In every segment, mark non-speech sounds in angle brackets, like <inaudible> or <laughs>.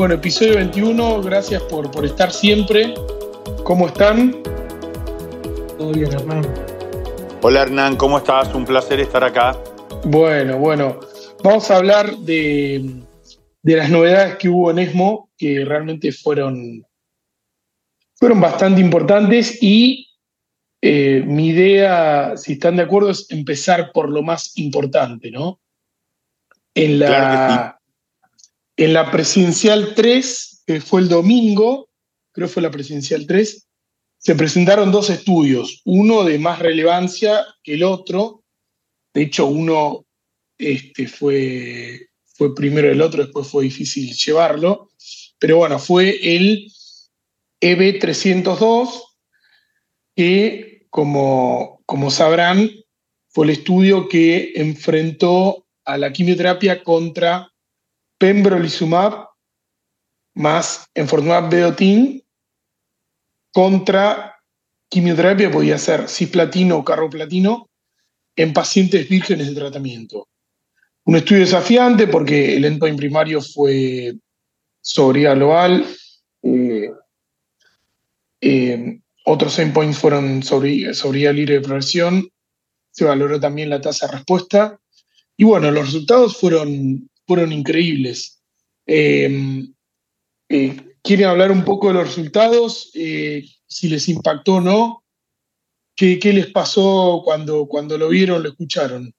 Bueno, episodio 21, gracias por, por estar siempre. ¿Cómo están? Todo bien, Hernán. Hola Hernán, ¿cómo estás? Un placer estar acá. Bueno, bueno, vamos a hablar de, de las novedades que hubo en ESMO, que realmente fueron, fueron bastante importantes y eh, mi idea, si están de acuerdo, es empezar por lo más importante, ¿no? En la, en la presidencial 3, que fue el domingo, creo fue la presidencial 3, se presentaron dos estudios, uno de más relevancia que el otro. De hecho, uno este, fue, fue primero el otro, después fue difícil llevarlo. Pero bueno, fue el EB302, que como, como sabrán, fue el estudio que enfrentó a la quimioterapia contra pembrolizumab más enfortumab vedotin contra quimioterapia, podía ser cisplatino o carroplatino, en pacientes vírgenes de tratamiento. Un estudio desafiante porque el endpoint primario fue sobriedad global, eh, eh, otros endpoints fueron sobriedad libre de progresión, se valoró también la tasa de respuesta y bueno, los resultados fueron, fueron increíbles. Eh, eh, ¿Quieren hablar un poco de los resultados? Eh, si les impactó o no. ¿Qué, ¿Qué, les pasó cuando, cuando lo vieron, lo escucharon?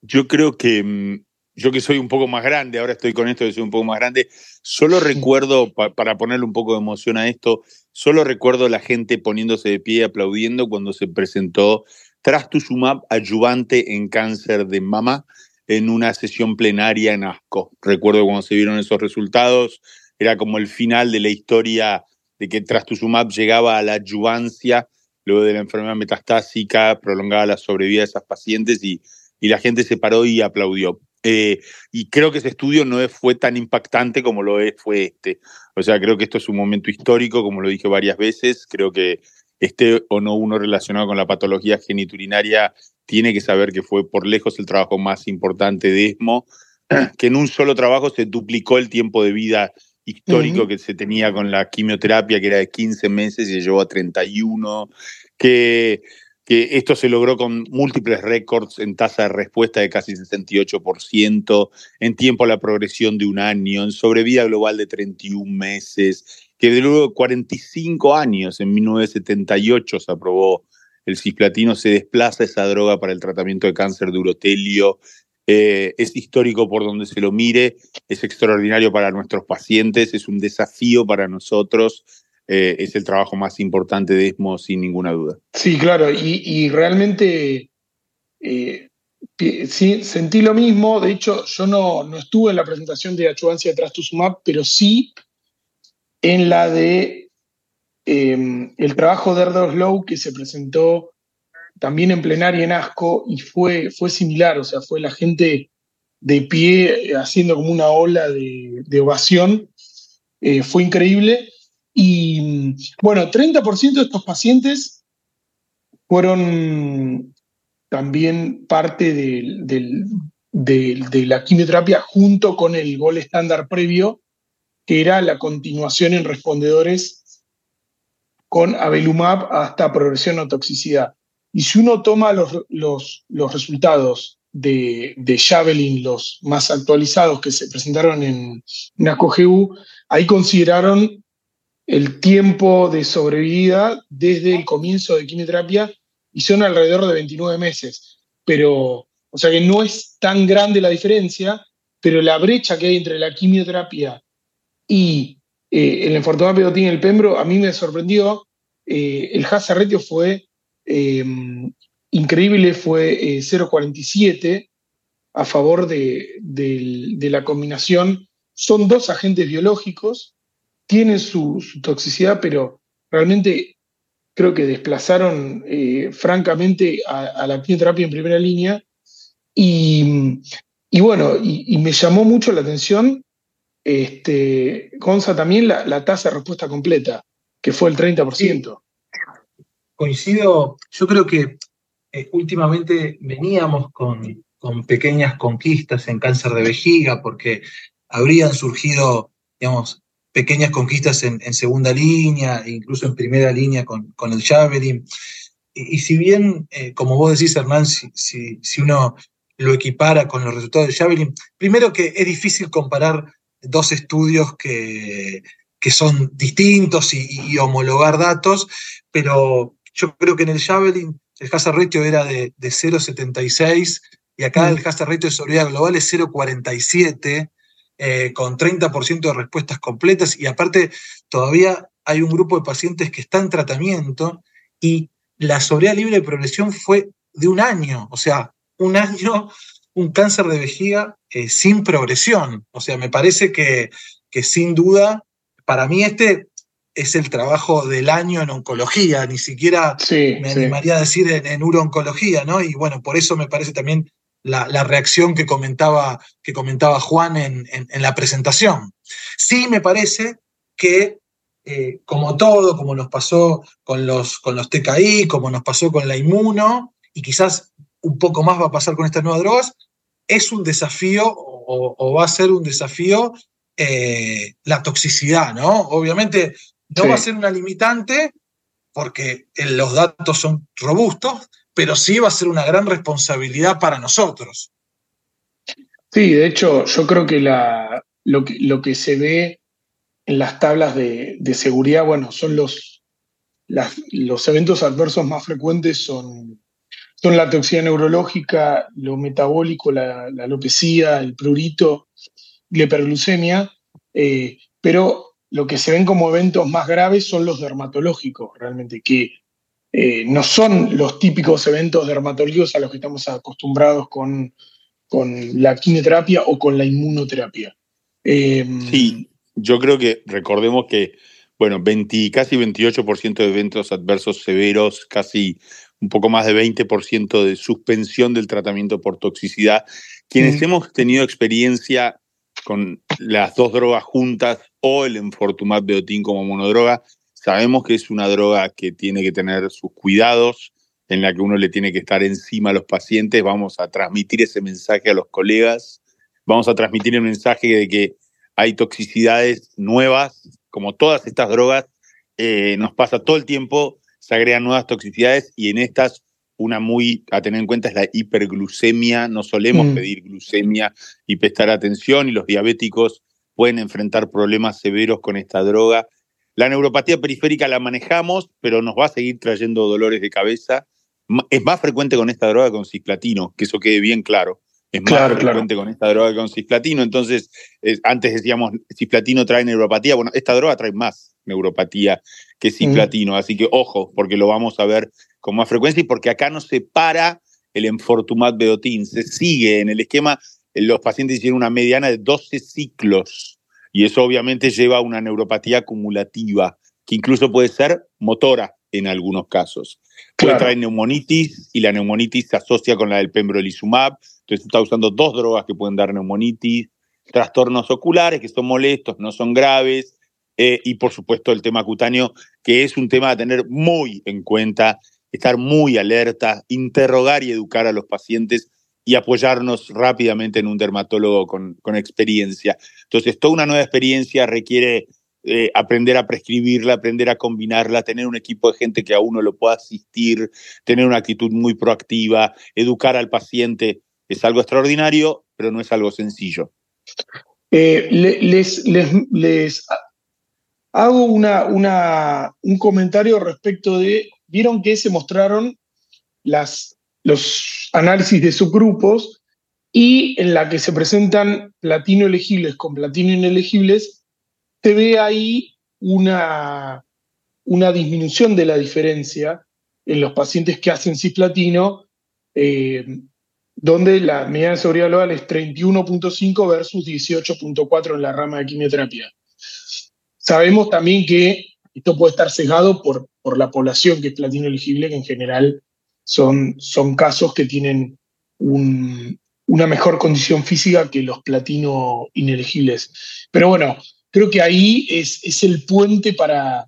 Yo creo que mm, yo que soy un poco más grande, ahora estoy con esto de soy un poco más grande, solo recuerdo, pa, para ponerle un poco de emoción a esto, solo recuerdo la gente poniéndose de pie aplaudiendo cuando se presentó trastuzumab ayudante en cáncer de mama en una sesión plenaria en ASCO. Recuerdo cuando se vieron esos resultados, era como el final de la historia de que trastuzumab llegaba a la adyuvancia luego de la enfermedad metastásica, prolongaba la sobrevida de esas pacientes y, y la gente se paró y aplaudió. Eh, y creo que ese estudio no fue tan impactante como lo fue este. O sea, creo que esto es un momento histórico, como lo dije varias veces. Creo que este o no uno relacionado con la patología geniturinaria tiene que saber que fue por lejos el trabajo más importante de ESMO, <clears throat> que en un solo trabajo se duplicó el tiempo de vida histórico uh -huh. que se tenía con la quimioterapia, que era de 15 meses y se llevó a 31, que, que esto se logró con múltiples récords en tasa de respuesta de casi 68%, en tiempo a la progresión de un año, en sobrevida global de 31 meses, que de luego 45 años, en 1978 se aprobó el cisplatino, se desplaza esa droga para el tratamiento de cáncer de urotelio. Eh, es histórico por donde se lo mire, es extraordinario para nuestros pacientes, es un desafío para nosotros, eh, es el trabajo más importante de ESMO sin ninguna duda. Sí, claro, y, realmente eh, sí, sentí lo mismo, de hecho yo no, no estuve en la presentación de achuvancia de trastuzumab, pero sí en la de eh, el trabajo de Erdos Low que se presentó también en plenaria en ASCO y fue, fue similar, o sea, fue la gente de pie haciendo como una ola de, ovación, eh, fue increíble. Y bueno, 30% de estos pacientes fueron también parte de, de la quimioterapia junto con el gol estándar previo, que era la continuación en respondedores con Avelumab hasta progresión o toxicidad. Y si uno toma los, los, los resultados de, de, Javelin, los más actualizados que se presentaron en, en ahí consideraron el tiempo de sobrevida desde el comienzo de quimioterapia y son alrededor de 29 meses. Pero, o sea que no es tan grande la diferencia, pero la brecha que hay entre la quimioterapia y eh, el enfortumab y el pembro a mí me sorprendió. Eh, el hazard ratio fue eh, increíble, fue 0,47 a favor de, la combinación. Son dos agentes biológicos, tienen su, toxicidad, pero realmente creo que desplazaron eh, francamente a, la quimioterapia en primera línea. Y, bueno, y, me llamó mucho la atención, este, también la, tasa de respuesta completa, que fue el 30%. Sí. Coincido, yo creo que eh, últimamente veníamos con, con pequeñas conquistas en cáncer de vejiga, porque habrían surgido, digamos, pequeñas conquistas en, segunda línea, incluso en primera línea con, con el Javelin. Y, si bien, eh, como vos decís, Hernán, si, si, uno lo equipara con los resultados del Javelin, primero que es difícil comparar dos estudios que, que son distintos y, homologar datos, pero yo creo que en el Javelin el hazard ratio era de, de 0,76 y acá mm. el hazard ratio de sobriedad global es 0,47. Eh, con 30% de respuestas completas y aparte todavía hay un grupo de pacientes que está en tratamiento y la sobriedad libre de progresión fue de un año, o sea, un año, un cáncer de vejiga eh, sin progresión. O sea, me parece que, que sin duda, para mí este es el trabajo del año en oncología, ni siquiera me animaría a decir en, en urooncología, ¿no? Y bueno, por eso me parece también la, reacción que comentaba, que comentaba Juan en, la presentación. Sí me parece que, eh, como todo, como nos pasó con los, con los TKI, como nos pasó con la inmuno, y quizás un poco más va a pasar con estas nuevas drogas, es un desafío o, va a ser un desafío eh, la toxicidad, ¿no? Obviamente no va a ser una limitante porque los datos son robustos, pero sí va a ser una gran responsabilidad para nosotros. Sí, de hecho, yo creo que, la, lo, que lo que se ve en las tablas de, seguridad, bueno, son los, los eventos adversos más frecuentes son, son la toxicidad neurológica, lo metabólico, la, alopecia, el prurito, la hiperglucemia, eh, pero lo que se ven como eventos más graves son los dermatológicos, realmente, que eh, no son los típicos eventos dermatológicos a los que estamos acostumbrados con, con la quimioterapia o con la inmunoterapia. Eh, sí, yo creo que recordemos que, bueno, 20, casi 28% de eventos adversos severos, casi un poco más de 20% de suspensión del tratamiento por toxicidad. Quienes mm. hemos tenido experiencia con las dos drogas juntas o el enfortumab beotin como monodroga, Sabemos que es una droga que tiene que tener sus cuidados, en la que uno le tiene que estar encima a los pacientes. Vamos a transmitir ese mensaje a los colegas. Vamos a transmitir el mensaje de que hay toxicidades nuevas, como todas estas drogas, eh, nos pasa todo el tiempo, se agregan nuevas toxicidades y en estas una muy a tener en cuenta es la hiperglucemia. No solemos mm. pedir glucemia y prestar atención y los diabéticos pueden enfrentar problemas severos con esta droga la neuropatía periférica la manejamos, pero nos va a seguir trayendo dolores de cabeza. Es más frecuente con esta droga que con cisplatino, que eso quede bien claro. Es más frecuente con esta droga que con cisplatino. Entonces, antes decíamos, cisplatino trae neuropatía. Bueno, esta droga trae más neuropatía que cisplatino. Así que ojo, porque lo vamos a ver con más frecuencia y porque acá no se para el enfortumab beotin. Se sigue en el esquema. Los pacientes tienen una mediana de 12 ciclos y eso obviamente lleva a una neuropatía acumulativa, que incluso puede ser motora en algunos casos. Puede traer neumonitis y la neumonitis se asocia con la del pembrolizumab. Entonces está usando dos drogas que pueden dar neumonitis, trastornos oculares que son molestos, no son graves, eh, y por supuesto el tema cutáneo, que es un tema a tener muy en cuenta, estar muy alerta, interrogar y educar a los pacientes y apoyarnos rápidamente en un dermatólogo con, experiencia. Entonces, toda una nueva experiencia requiere eh, aprender a prescribirla, aprender a combinarla, tener un equipo de gente que a uno lo pueda asistir, tener una actitud muy proactiva, educar al paciente. Es algo extraordinario, pero no es algo sencillo. Eh, les, les, hago una, una, un comentario respecto de, vieron que se mostraron los análisis de subgrupos y en la que se presentan platino elegibles con platino inelegibles, se ve ahí una, una disminución de la diferencia en los pacientes que hacen cisplatino, eh, donde la medida de seguridad global es 31.5 versus 18.4 en la rama de quimioterapia. Sabemos también que esto puede estar sesgado por, por la población que es platino elegible, que en general son, son casos que tienen una mejor condición física que los platino inelegibles. Pero bueno, creo que ahí es, es el puente para,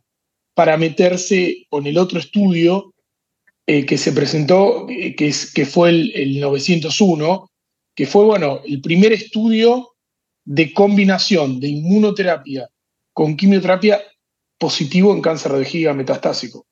para meterse con el otro estudio eh, que se presentó, eh, que, es, que fue el, 901, que fue, bueno, el primer estudio de combinación de inmunoterapia con quimioterapia positivo en cáncer de vejiga metastásico.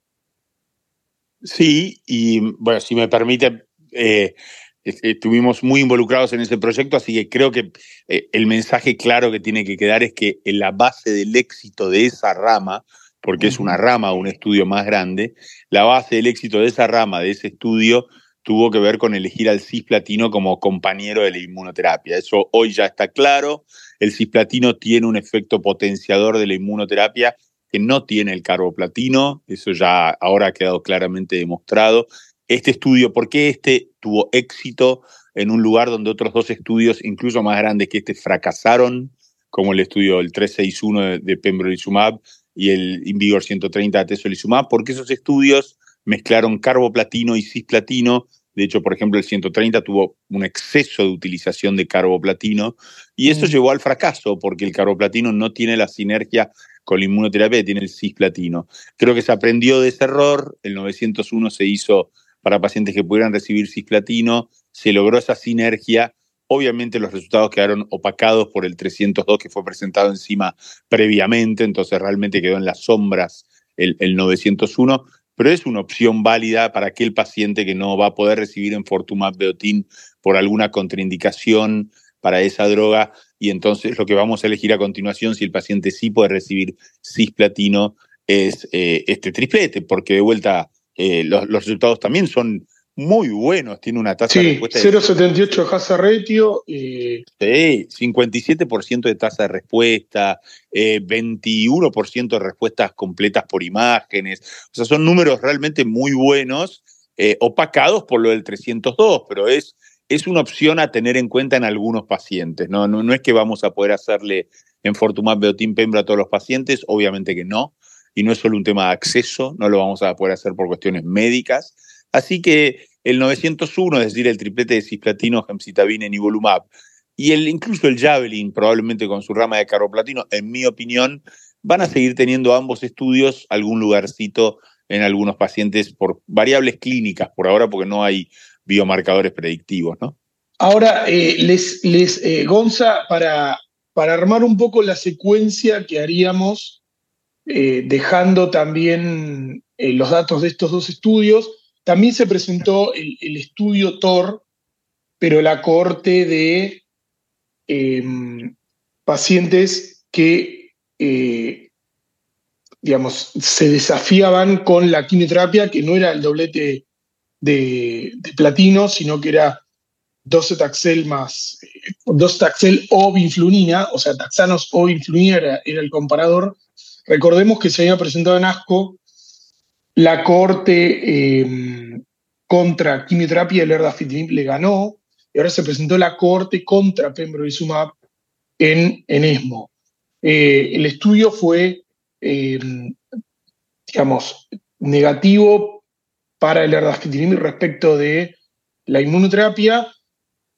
Sí, y bueno, si me permite, eh, estuvimos muy involucrados en ese proyecto, así que creo que eh, el mensaje claro que tiene que quedar es que en la base del éxito de esa rama, porque es una rama, un estudio más grande, la base del éxito de esa rama, de ese estudio, tuvo que ver con elegir al cisplatino como compañero de la inmunoterapia. Eso hoy ya está claro. El cisplatino tiene un efecto potenciador de la inmunoterapia que no tiene el carboplatino. Eso ya ahora ha quedado claramente demostrado. Este estudio, ¿por qué este tuvo éxito en un lugar donde otros dos estudios, incluso más grandes que este, fracasaron, como el estudio del 361 de, de pembrolizumab y el Invigor 130 de atezolizumab? Porque esos estudios mezclaron carboplatino y cisplatino. De hecho, por ejemplo, el 130 tuvo un exceso de utilización de carboplatino y eso mm. llevó al fracaso porque el carboplatino no tiene la sinergia con la inmunoterapia tiene el cisplatino. Creo que se aprendió de ese error. El 901 se hizo para pacientes que pudieran recibir cisplatino. Se logró esa sinergia. Obviamente los resultados quedaron opacados por el 302 que fue presentado encima previamente, entonces realmente quedó en las sombras el, el 901, pero es una opción válida para aquel paciente que no va a poder recibir en Fortumab Beotin por alguna contraindicación para esa droga. Y entonces lo que vamos a elegir a continuación, si el paciente sí puede recibir cisplatino, es eh, este triplete, porque de vuelta eh, los, resultados también son muy buenos, tiene una tasa de respuesta. 0,78 hazard ratio. Sí, 57% de tasa de respuesta, 21% eh, de respuestas completas por imágenes. O sea, son números realmente muy buenos, eh, opacados por lo del 302, pero es, es una opción a tener en cuenta en algunos pacientes. No, no, es que vamos a poder hacerle en Fortumab Beotin Pembra a todos los pacientes, obviamente que no. Y no es solo un tema de acceso, no lo vamos a poder hacer por cuestiones médicas. Así que el 901, es decir, el triplete de cisplatino, gemcitabina y nivolumab, y el, incluso el Javelin, probablemente con su rama de carboplatino, en mi opinión, van a seguir teniendo ambos estudios algún lugarcito en algunos pacientes por variables clínicas por ahora, porque no hay biomarcadores predictivos, ¿no? Ahora, eh, les, les eh, Gonza, para, para armar un poco la secuencia que haríamos, eh, dejando también los datos de estos dos estudios, también se presentó el, estudio TOR, pero la cohorte de em, pacientes que, digamos, se desafiaban con la quimioterapia, que no era el doblete de, platino, sino que era docetaxel más, eh, docetaxel o vinflunina, o sea, taxanos o vinflunina era, era, el comparador. Recordemos que se había presentado en ASCO la corte em, contra quimioterapia el erdafitinib le ganó y ahora se presentó la corte contra pembrolizumab en, en ESMO. Eh, el estudio fue, em, digamos, negativo para el erdafitinib respecto de la inmunoterapia.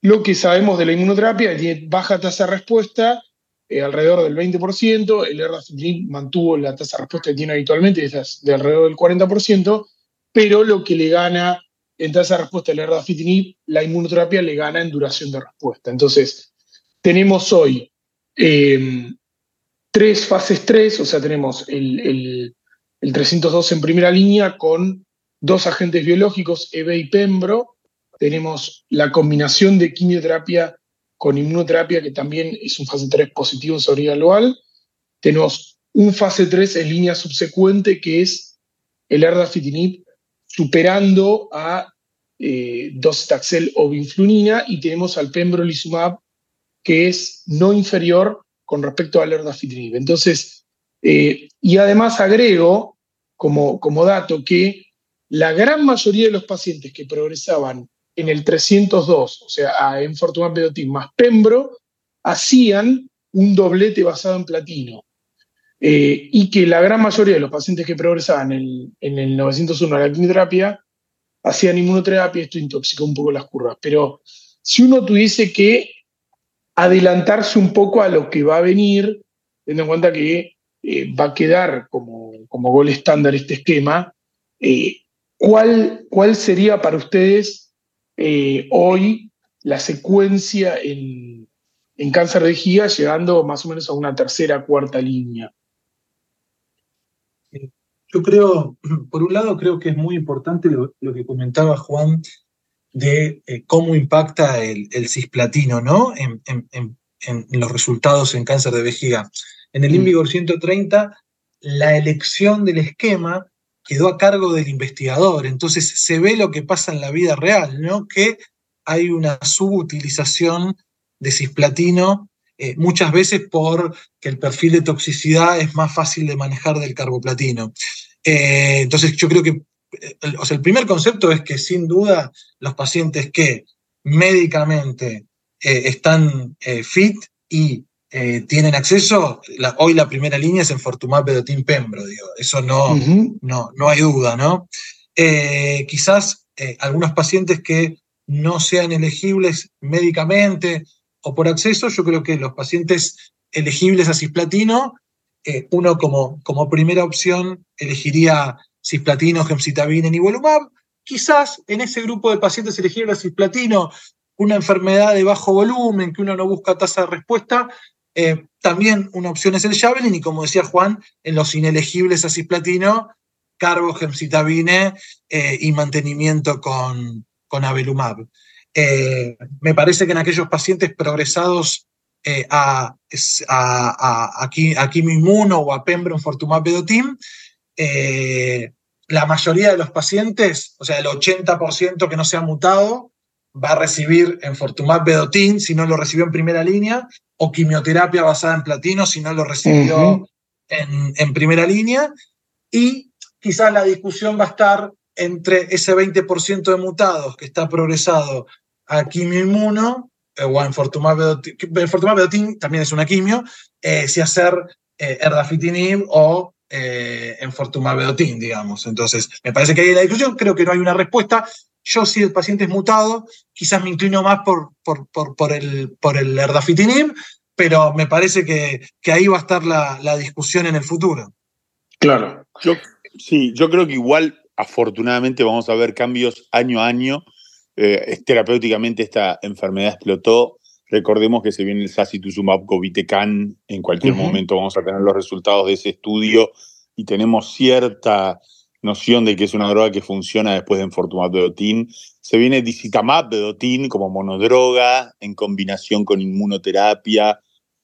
Lo que sabemos de la inmunoterapia tiene baja tasa de respuesta eh, alrededor del 20%, el erdafitinib mantuvo la tasa de respuesta que tiene habitualmente, es de alrededor del 40%, pero lo que le gana en tasa de respuesta al erdafitinib, la inmunoterapia le gana en duración de respuesta. Entonces, tenemos hoy em, tres fases 3, o sea, tenemos el 302 en primera línea con dos agentes biológicos, EB y Pembro, tenemos la combinación de quimioterapia con inmunoterapia, que también es un fase 3 positivo en sobrevida global. Tenemos un fase 3 en línea subsecuente, que es el erdafitinib superando a eh, docetaxel o vinflunina, y tenemos al pembrolizumab, que es no inferior con respecto al erdafitinib. Entonces, eh, y además agrego como, como dato que la gran mayoría de los pacientes que progresaban en el 302, o sea, en Fortumab Vedotin más Pembro, hacían un doblete basado en platino. Eh, y que la gran mayoría de los pacientes que progresaban en, el 901 a la quimioterapia hacían inmunoterapia, esto intoxicó un poco las curvas. Pero si uno tuviese que adelantarse un poco a lo que va a venir, teniendo en cuenta que eh, va a quedar como, como gol estándar este esquema, eh, ¿cuál, ¿cuál sería para ustedes eh, hoy la secuencia en, cáncer de vejiga, llegando más o menos a una tercera, cuarta línea. Yo creo, <clears throat> por un lado, creo que es muy importante lo, que comentaba Juan de eh, cómo impacta el, cisplatino ¿no? En, los resultados en cáncer de vejiga. En el mm. Invigor 130, la elección del esquema quedó a cargo del investigador. Entonces se ve lo que pasa en la vida real, ¿no? Que hay una subutilización de cisplatino, eh, muchas veces porque el perfil de toxicidad es más fácil de manejar del carboplatino. Eh, entonces yo creo que eh, o sea, el primer concepto es que sin duda los pacientes que médicamente están fit y tienen acceso, hoy la primera línea es en Fortumab Vedotin Pembro, digo, eso no, no, no hay duda, ¿no? quizás algunos pacientes que no sean elegibles médicamente o por acceso, yo creo que los pacientes elegibles a cisplatino, eh, uno como, como primera opción elegiría cisplatino, gemcitabina, nivolumab. Quizás en ese grupo de pacientes elegibles a cisplatino, una enfermedad de bajo volumen, que uno no busca tasa de respuesta, eh, también una opción es el Javelin, y como decía Juan, en los inelegibles a cisplatino, carbo, gemcitabine eh, y mantenimiento con, con Abelumab. Eh, me parece que en aquellos pacientes progresados a, a, a, o a pembro vedotin, eh, la mayoría de los pacientes, o sea, el 80% que no se ha mutado, va a recibir en Fortumab Vedotin si no lo recibió en primera línea, o quimioterapia basada en platino si no lo recibió en, en, primera línea. Y quizás la discusión va a estar entre ese 20% de mutados que está progresado a quimioinmuno, eh, o en Fortumab vedotin, también es una quimio, eh, si hacer eh, erdafitinib o eh, en Fortumab vedotin, digamos. Entonces, me parece que hay la discusión, creo que no hay una respuesta. Yo, si el paciente es mutado, quizás me inclino más por, por, por, el, por el erdafitinib, pero me parece que, que ahí va a estar la, la discusión en el futuro. Claro. Yo, sí, yo creo que igual afortunadamente vamos a ver cambios año a año. Eh, terapéuticamente esta enfermedad explotó. Recordemos que se viene el sacituzumab govitecan. En cualquier momento vamos a tener los resultados de ese estudio y tenemos cierta noción de que es una droga que funciona después de enfortumab vedotin. Se viene dicitamab vedotin como monodroga en combinación con inmunoterapia.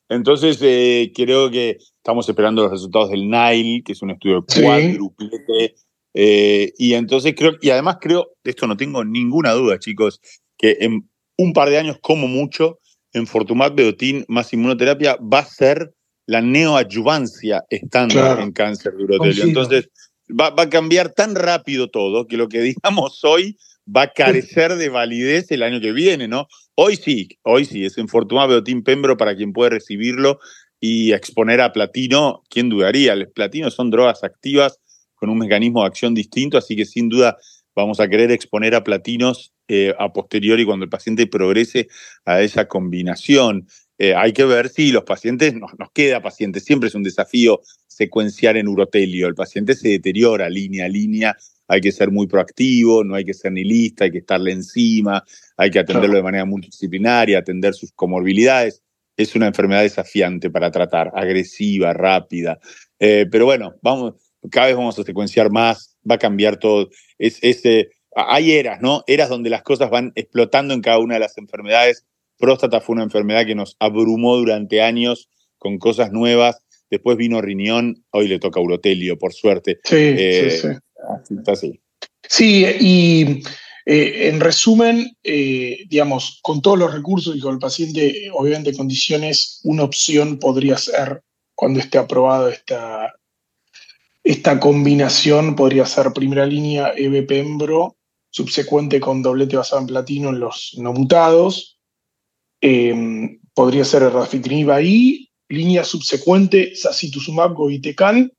Entonces, eh, creo que estamos esperando los resultados del NILE, que es un estudio cuádruplete eh, y entonces creo, y además creo, de esto no tengo ninguna duda, chicos, que en un par de años, como mucho, en Fortumat Bedotin más inmunoterapia va a ser la neoadyuvancia estándar en cáncer de urotelio. Entonces, va, a cambiar tan rápido todo que lo que digamos <laughs> hoy va a carecer de validez el año que viene, ¿no? Hoy sí, hoy sí, es en Fortumat Bedotin Pembro para quien puede recibirlo y exponer a platino, ¿quién dudaría? Los platinos son drogas activas con un mecanismo de acción distinto, así que sin duda vamos a querer exponer a platinos eh, a posteriori cuando el paciente progrese a esa combinación. Eh, hay que ver si los pacientes, nos, nos queda paciente, siempre es un desafío secuenciar en urotelio, el paciente se deteriora línea a línea, hay que ser muy proactivo, no hay que ser ni lista, hay que estarle encima, hay que atenderlo de manera multidisciplinaria, atender sus comorbilidades. Es una enfermedad desafiante para tratar, agresiva, rápida. Eh, pero bueno, vamos, cada vez vamos a secuenciar más, va a cambiar todo. Es, eh, hay eras, ¿no? Eras donde las cosas van explotando en cada una de las enfermedades. Próstata fue una enfermedad que nos abrumó durante años con cosas nuevas. Después vino riñón, hoy le toca urotelio, por suerte. Sí, sí, eh, sí. Sí, y eh, en resumen, digamos, con todos los recursos y con el paciente, obviamente, condiciones, una opción podría ser, cuando esté aprobado esta, esta combinación podría ser primera línea EB-Pembro, subsecuente con doblete basado en platino en los no mutados. Podría ser Rafitinib ahí, línea subsecuente Sacituzumab Govitecan,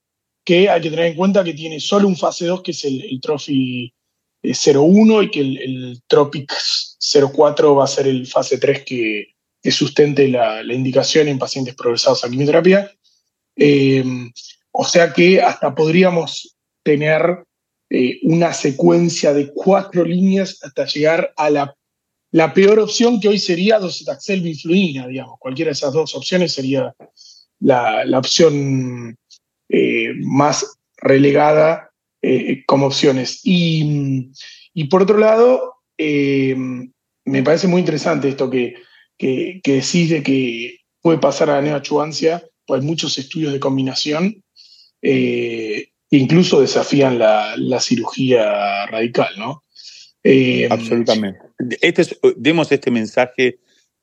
que hay que tener en cuenta que tiene solo un fase 2, que es el, el Trophy 01, eh, y que el, Tropic 04 va a ser el fase 3 que, sustente la, indicación en pacientes progresados a quimioterapia. Em, o sea que hasta podríamos tener eh, una secuencia de cuatro líneas hasta llegar a la la peor opción que hoy sería docetaxel bifluina, digamos. Cualquiera de esas dos opciones sería la, opción eh, más relegada eh, como opciones. Y, por otro lado, eh, me parece muy interesante esto que, que, decís de que puede pasar a la neoachuancia, pues hay muchos estudios de combinación incluso desafían la, la cirugía radical, ¿no? Absolutamente. Este demos este mensaje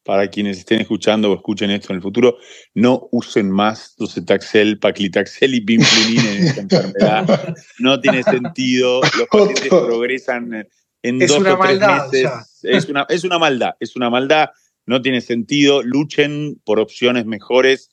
para quienes estén escuchando o escuchen esto en el futuro, no usen más docetaxel, paclitaxel y pimplinin en esta <laughs> enfermedad. No tiene sentido. Los pacientes progresan en dos o tres meses. Es una, es una maldad, es una maldad. No tiene sentido. Luchen por opciones mejores.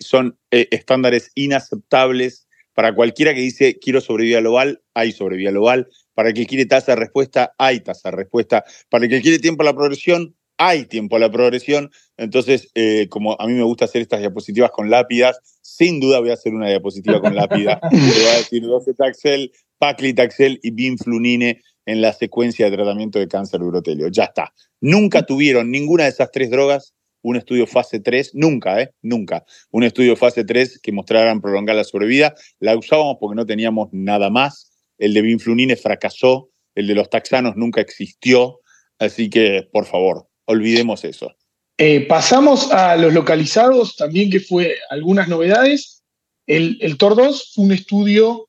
son eh, estándares inaceptables. Para cualquiera que dice quiero sobrevivir global, hay sobrevivir global. Para el que quiere tasa de respuesta, hay tasa de respuesta. Para el que quiere tiempo a la progresión, hay tiempo a la progresión. Entonces, eh, como a mí me gusta hacer estas diapositivas con lápidas, sin duda voy a hacer una diapositiva con lápida. <laughs> Le voy a decir docetaxel, paclitaxel y binflunine en la secuencia de tratamiento de cáncer de urotelio. Ya está. Nunca tuvieron ninguna de esas tres drogas un estudio fase 3, nunca, ¿eh? Nunca. Un estudio fase 3 que mostraran prolongar la sobrevida. La usábamos porque no teníamos nada más el de Binflunine fracasó, el de los taxanos nunca existió, así que por favor, olvidemos eso. Eh, pasamos a los localizados, también que fue algunas novedades. El, el TOR2 fue un estudio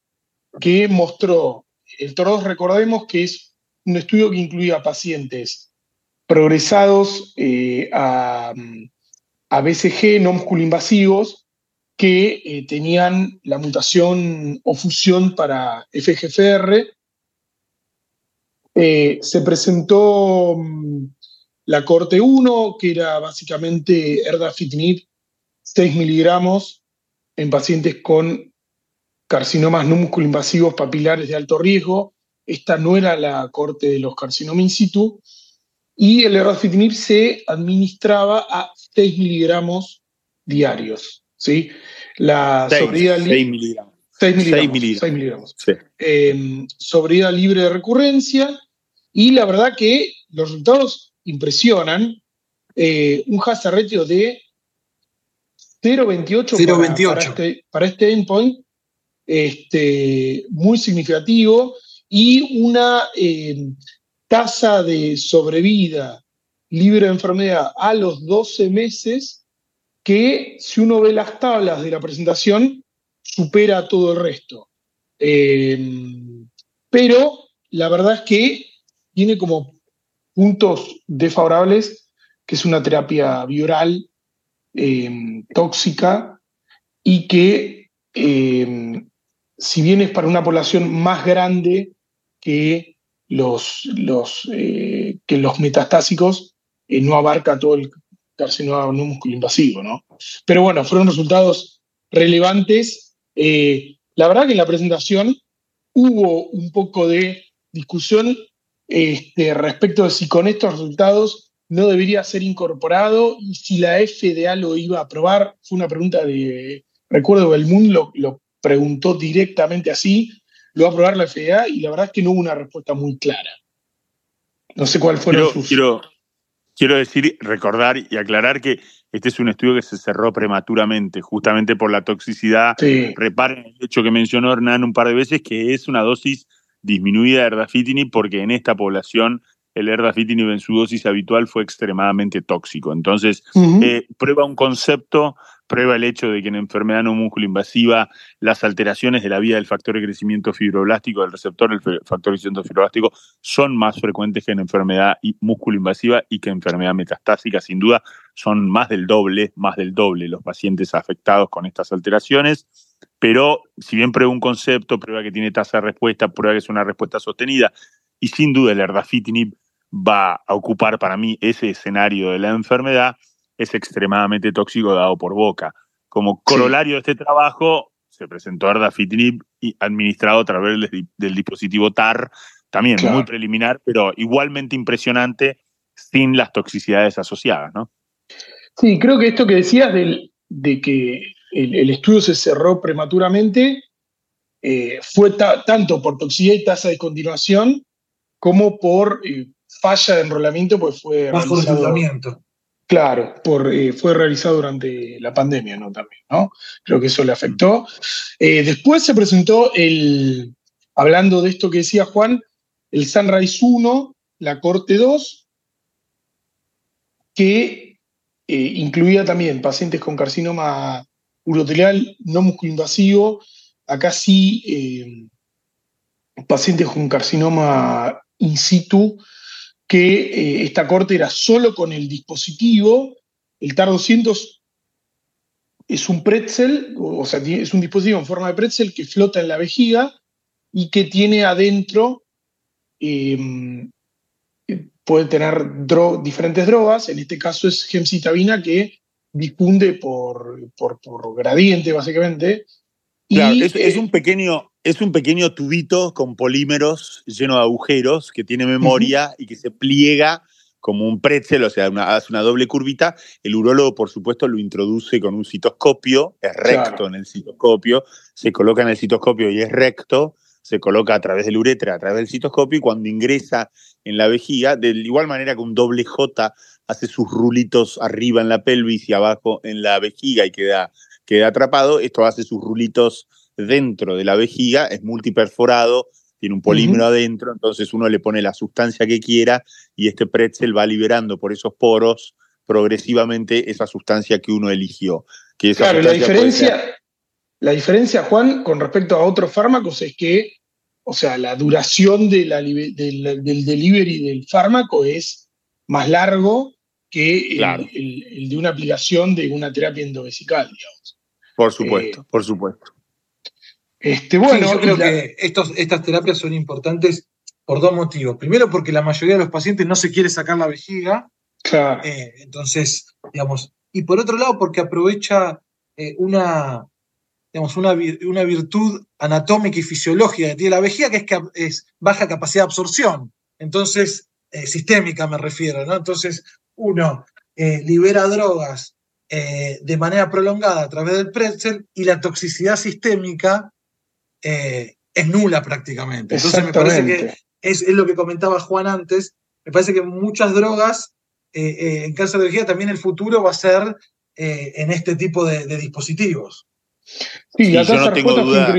que mostró, el TOR2 recordemos que es un estudio que incluía pacientes progresados eh, a, a, BCG no musculoinvasivos que eh, tenían la mutación o fusión para FGFR. Eh, se presentó mm, la corte 1, que era básicamente erdafitinib, 6 miligramos en pacientes con carcinomas no musculoinvasivos papilares de alto riesgo. Esta no era la corte de los carcinomas in situ. Y el erdafitinib se administraba a 6 miligramos diarios. ¿Sí? La sobriedad libre. 6 miligramos. 6 miligramos. 6 miligramos. Em, sobriedad libre de recurrencia. Y la verdad que los resultados impresionan. Eh, un hazard ratio de 0,28 para, este, para, este, endpoint, este, muy significativo, y una em, tasa de sobrevida libre de enfermedad a los 12 meses que si uno ve las tablas de la presentación, supera todo el resto. Eh, pero la verdad es que tiene como puntos desfavorables, que es una terapia bioral eh, tóxica y que eh, si bien es para una población más grande que los, que los metastásicos, no abarca todo el, carcinoma no músculo invasivo, ¿no? Pero bueno, fueron resultados relevantes. Eh, la verdad que en la presentación hubo un poco de discusión este, respecto de si con estos resultados no debería ser incorporado y si la FDA lo iba a aprobar. Fue una pregunta de, recuerdo que el mundo lo, preguntó directamente así, lo va a aprobar la FDA y la verdad es que no hubo una respuesta muy clara. No sé cuál fue sus quiero decir, recordar y aclarar que este es un estudio que se cerró prematuramente, justamente por la toxicidad. Reparen el hecho que mencionó Hernán un par de veces, que es una dosis disminuida de erdafitinib, porque en esta población el erdafitinib en su dosis habitual fue extremadamente tóxico. Entonces, eh, prueba un concepto, prueba el hecho de que en enfermedad no músculo invasiva las alteraciones de la vía del factor de crecimiento fibroblástico, del receptor del factor de crecimiento fibroblástico, son más frecuentes que en enfermedad músculo invasiva y que en enfermedad metastásica. Sin duda, son más del doble, más del doble los pacientes afectados con estas alteraciones. Pero si bien prueba un concepto, prueba que tiene tasa de respuesta, prueba que es una respuesta sostenida, y sin duda el erdafitinib va a ocupar para mí ese escenario de la enfermedad, es extremadamente tóxico dado por boca. Como corolario de este trabajo, se presentó erdafitinib administrado a través del, dispositivo TAR, también muy preliminar, pero igualmente impresionante sin las toxicidades asociadas, ¿no? Sí, creo que esto que decías de que el, estudio se cerró prematuramente eh, fue tanto por toxicidad y tasa de continuación como por eh, falla de enrolamiento, pues fue Bajo realizado, Claro, por, eh, fue realizado durante la pandemia, ¿no? También, ¿no? Creo que eso le afectó. Eh, después se presentó el, hablando de esto que decía Juan, el Sunrise 1, la Corte 2, que eh, incluía también pacientes con carcinoma urotelial no musculoinvasivo, acá sí pacientes con carcinoma in situ, que eh, esta corte era solo con el dispositivo. El TAR 200 es un pretzel, o sea, es un dispositivo en forma de pretzel que flota en la vejiga y que tiene adentro, em, puede tener diferentes drogas, en este caso es gemcitabina que difunde por, por, gradiente, básicamente. Claro, es, es, un pequeño, es un pequeño tubito con polímeros lleno de agujeros que tiene memoria y que se pliega como un pretzel, o sea, hace una doble curvita. El urólogo, por supuesto, lo introduce con un citoscopio, es recto en el citoscopio, se coloca en el citoscopio y es recto, se coloca a través del uretra, a través del citoscopio, y cuando ingresa en la vejiga, de igual manera que un doble J hace sus rulitos arriba en la pelvis y abajo en la vejiga y queda, queda atrapado, esto hace sus rulitos dentro de la vejiga, es multiperforado, tiene un polímero adentro, entonces uno le pone la sustancia que quiera y este pretzel va liberando por esos poros progresivamente esa sustancia que uno eligió. Que claro, la diferencia, la diferencia, Juan, con respecto a otros fármacos es que, o sea, la duración de la, del, delivery del fármaco es más largo que el, de una aplicación de una terapia endovesical, digamos. Por supuesto, eh, por supuesto. Este, bueno, yo creo que estos, estas terapias son importantes por dos motivos. Primero, porque la mayoría de los pacientes no se quiere sacar la vejiga. Claro. Eh, entonces, digamos, y por otro lado, porque aprovecha eh, una, digamos, una, una, virtud anatómica y fisiológica que tiene la vejiga, que es que es baja capacidad de absorción. Entonces, eh, sistémica me refiero, ¿no? Entonces, uno libera drogas de manera prolongada a través del pretzel y la toxicidad sistémica eh, es nula prácticamente. Entonces me parece que es, lo que comentaba Juan antes, me parece que muchas drogas eh, eh, en cáncer de vejiga también el futuro va a ser en este tipo de, dispositivos. Sí, yo no tengo duda.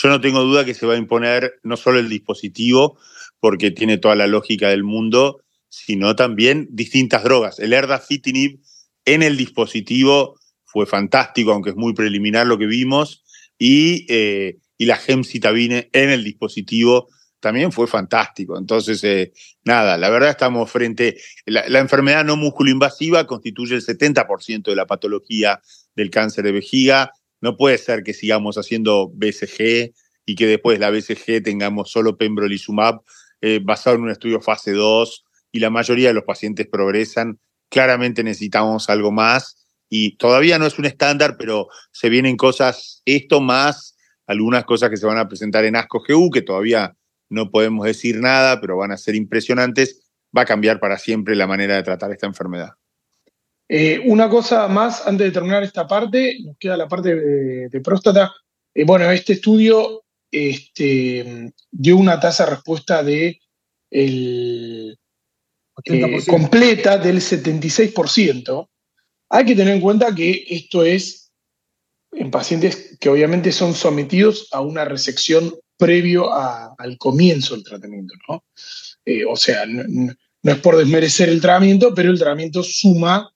Yo no tengo duda que se va a imponer no solo el dispositivo, porque tiene toda la lógica del mundo, sino también distintas drogas. El erdafitinib en el dispositivo fue fantástico, aunque es muy preliminar lo que vimos, y, eh, y la gemcitabine en el dispositivo también fue fantástico. Entonces, eh, nada, la verdad estamos frente, la, la enfermedad no músculo-invasiva constituye el 70% de la patología del cáncer de vejiga. No puede ser que sigamos haciendo BCG y que después de la BCG tengamos solo pembrolizumab eh, basado en un estudio fase 2 y la mayoría de los pacientes progresan. Claramente necesitamos algo más y todavía no es un estándar, pero se vienen cosas, esto más algunas cosas que se van a presentar en ASCO-GU, que todavía no podemos decir nada, pero van a ser impresionantes, va a cambiar para siempre la manera de tratar esta enfermedad. Eh, una cosa más antes de terminar esta parte, nos queda la parte de, próstata. Eh, bueno, este estudio este, dio una tasa de respuesta de el, eh, completa del 76%, hay que tener en cuenta que esto es en pacientes que obviamente son sometidos a una resección previo al comienzo del tratamiento, ¿no? Eh, o sea, no, es por desmerecer el tratamiento, pero el tratamiento suma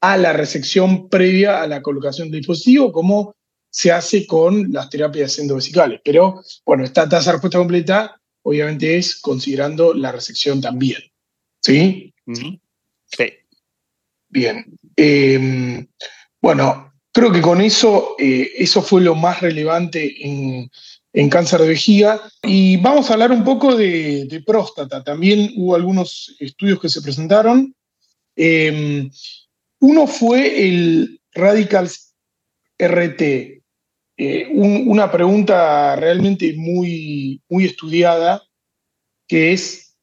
a la resección previa a la colocación del dispositivo, como se hace con las terapias endovesicales. Pero, bueno, esta tasa de respuesta completa obviamente es considerando la resección también. ¿Sí? Sí. Bien. Em, bueno, creo que con eso, eh, eso fue lo más relevante en, cáncer de vejiga. Y vamos a hablar un poco de, próstata. También hubo algunos estudios que se presentaron. Em, uno fue el Radicals RT, eh, una pregunta realmente muy, muy estudiada, que es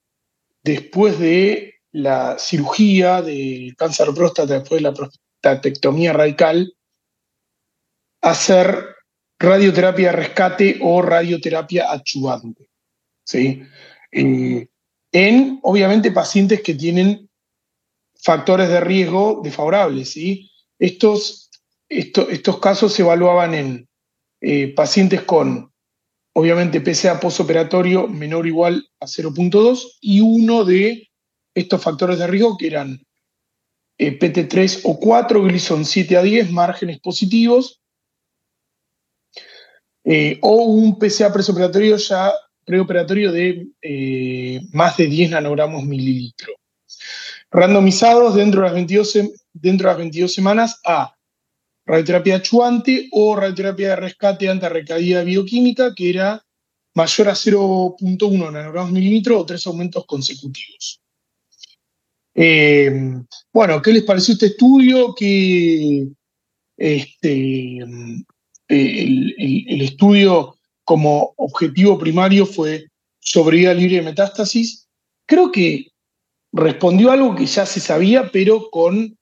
después de la cirugía de cáncer de próstata después de la prostatectomía radical, hacer radioterapia rescate o radioterapia achuvante. ¿sí? Eh, en, obviamente, pacientes que tienen factores de riesgo desfavorables. Estos, estos casos se evaluaban en eh, pacientes con, obviamente, PSA postoperatorio menor o igual a 0.2 y uno de estos factores de riesgo que eran eh, PT3 o 4, Gleason 7 a 10, márgenes positivos, eh, o un PSA preoperatorio ya preoperatorio de eh, más de 10 nanogramos mililitro. Randomizados dentro de, las 22, dentro de las 22 semanas a radioterapia achuante o radioterapia de rescate ante recaída bioquímica, que era mayor a 0.1 nanogramos mililitro o tres aumentos consecutivos. Eh, bueno, ¿qué les pareció este estudio? Que este, el, estudio como objetivo primario fue sobrevida libre de metástasis. Creo que respondió algo que ya se sabía, pero con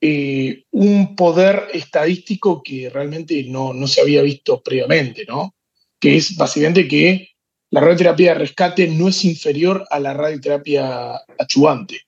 eh, un poder estadístico que realmente no, no, se había visto previamente, ¿no? Que es básicamente que la radioterapia de rescate no es inferior a la radioterapia achuvante.